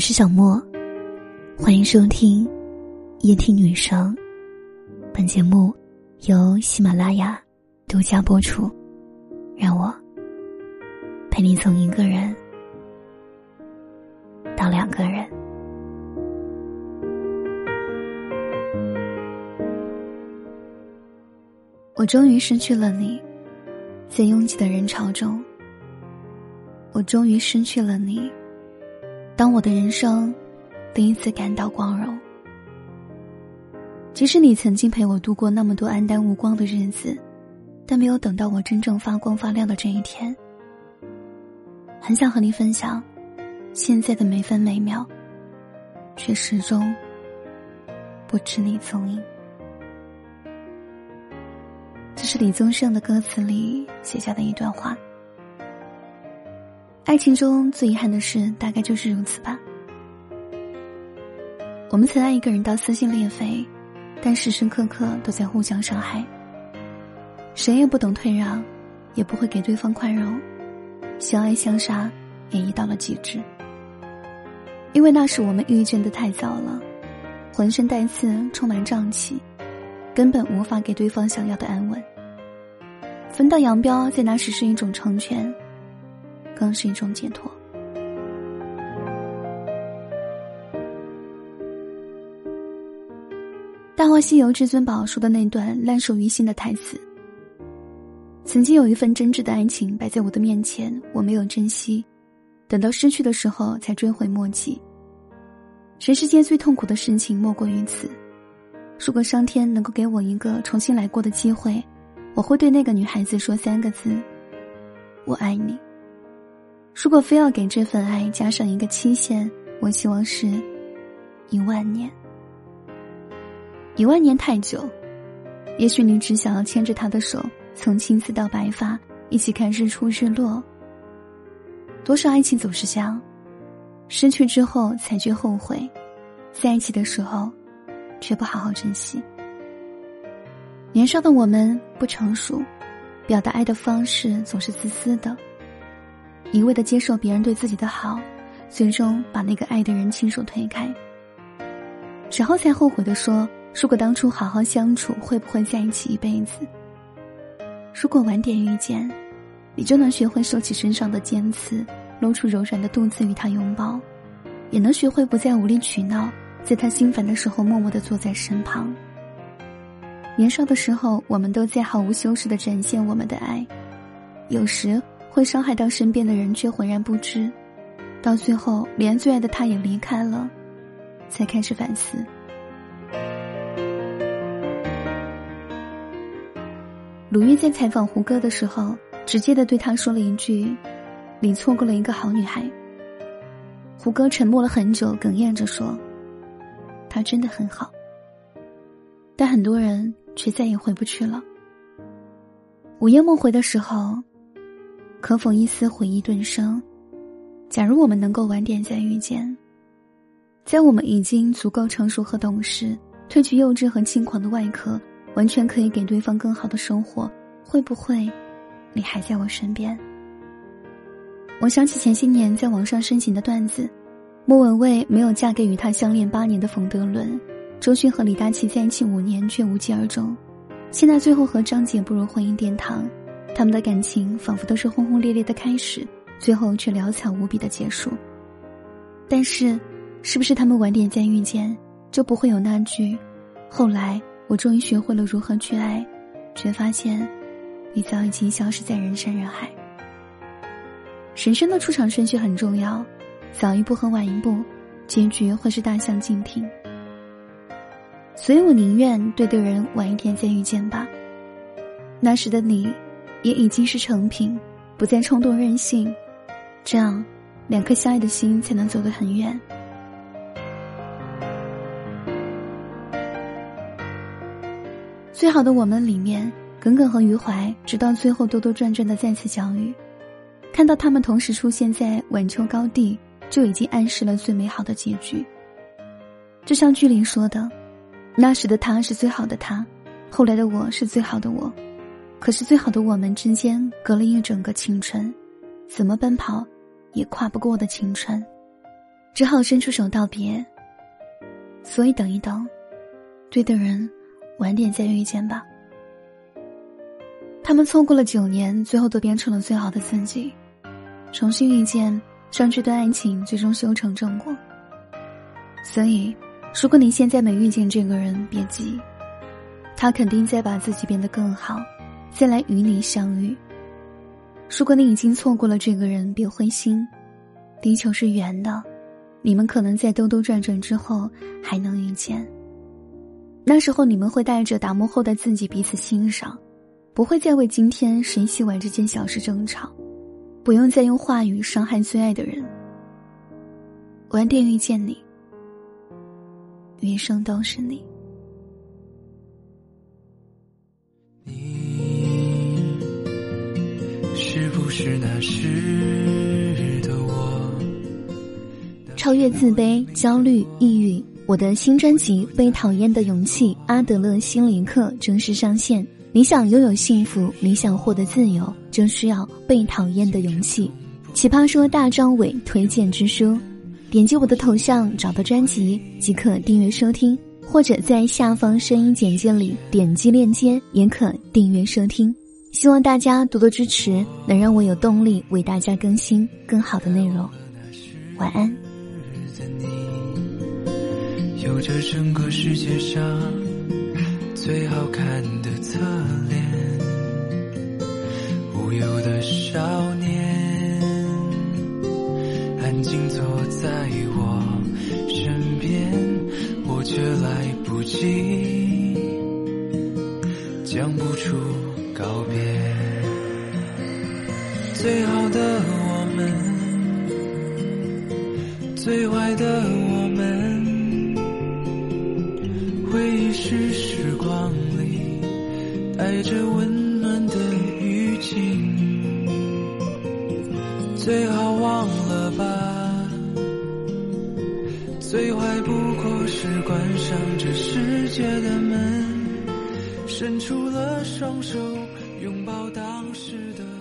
我是小莫，欢迎收听夜听女生。本节目由喜马拉雅独家播出。让我陪你从一个人到两个人。我终于失去了你，在拥挤的人潮中。我终于失去了你。当我的人生第一次感到光荣，即使你曾经陪我度过那么多黯淡无光的日子，但没有等到我真正发光发亮的这一天。很想和你分享现在的每分每秒，却始终不知你踪影。这是李宗盛的歌词里写下的一段话。爱情中最遗憾的事，大概就是如此吧。我们曾爱一个人到撕心裂肺，但时时刻刻都在互相伤害。谁也不懂退让，也不会给对方宽容，相爱相杀也已到了极致。因为那时我们遇见的太早了，浑身带刺，充满瘴气，根本无法给对方想要的安稳。分道扬镳，在那时是一种成全。更是一种解脱。《大话西游》至尊宝说的那段烂熟于心的台词：“曾经有一份真挚的爱情摆在我的面前，我没有珍惜，等到失去的时候才追悔莫及。全世界最痛苦的事情莫过于此。如果上天能够给我一个重新来过的机会，我会对那个女孩子说三个字：我爱你。”如果非要给这份爱加上一个期限，我希望是一万年。一万年太久，也许你只想要牵着他的手，从青丝到白发，一起看日出日落。多少爱情总是这样，失去之后才觉后悔，在一起的时候，却不好好珍惜。年少的我们不成熟，表达爱的方式总是自私的。一味的接受别人对自己的好，最终把那个爱的人亲手推开。然后才后悔的说：“如果当初好好相处，会不会在一起一辈子？”如果晚点遇见，你就能学会收起身上的尖刺，露出柔软的肚子与他拥抱，也能学会不再无理取闹，在他心烦的时候默默的坐在身旁。年少的时候，我们都在毫无修饰的展现我们的爱，有时。会伤害到身边的人，却浑然不知，到最后连最爱的他也离开了，才开始反思。鲁豫在采访胡歌的时候，直接的对他说了一句：“你错过了一个好女孩。”胡歌沉默了很久，哽咽着说：“她真的很好。”但很多人却再也回不去了。午夜梦回的时候。可否一丝回忆顿生？假如我们能够晚点再遇见，在我们已经足够成熟和懂事，褪去幼稚和轻狂的外壳，完全可以给对方更好的生活，会不会，你还在我身边？我想起前些年在网上盛行的段子：莫文蔚没有嫁给与她相恋八年的冯德伦，周迅和李大齐在一起五年却无疾而终，现在最后和张杰步入婚姻殿堂。他们的感情仿佛都是轰轰烈烈的开始，最后却潦草无比的结束。但是，是不是他们晚点再遇见，就不会有那句“后来我终于学会了如何去爱”，却发现你早已经消失在人山人海。人生的出场顺序很重要，早一步和晚一步，结局会是大相径庭。所以我宁愿对的人晚一点再遇见吧。那时的你。也已经是成品，不再冲动任性，这样，两颗相爱的心才能走得很远。最好的我们里面，耿耿和余淮，直到最后兜兜转转的再次相遇，看到他们同时出现在晚秋高地，就已经暗示了最美好的结局。就像剧里说的，那时的他是最好的他，后来的我是最好的我。可是，最好的我们之间隔了一整个青春，怎么奔跑，也跨不过的青春。只好伸出手道别。所以等一等，对的人，晚点再遇见吧。他们错过了九年，最后都变成了最好的自己。重新遇见，让这段爱情最终修成正果。所以，如果你现在没遇见这个人，别急，他肯定在把自己变得更好，再来与你相遇。如果你已经错过了这个人，别灰心，地球是圆的，你们可能在兜兜转转之后还能遇见。那时候，你们会带着打磨后的自己彼此欣赏。不会再为今天谁洗碗这件小事争吵，不用再用话语伤害最爱的人。晚点遇见你，余生都是你。是那时的我？超越自卑、焦虑、抑郁，我的新专辑《被讨厌的勇气》阿德勒心灵课正式上线。你想拥有幸福，你想获得自由，就需要被讨厌的勇气。奇葩说大张伟推荐之书，点击我的头像找到专辑即可订阅收听，或者在下方声音简介里点击链接也可订阅收听。希望大家多多支持，能让我有动力为大家更新更好的内容。晚安。有着整个世界上。最好看的侧脸，无忧的少年，安静坐在我身边，我却来不及讲不出告别。最好的我们，最坏的我们。回忆是时光里带着温暖的雨季，最好忘了吧。最坏不过是关上这世界的门，伸出了双手，拥抱当时的。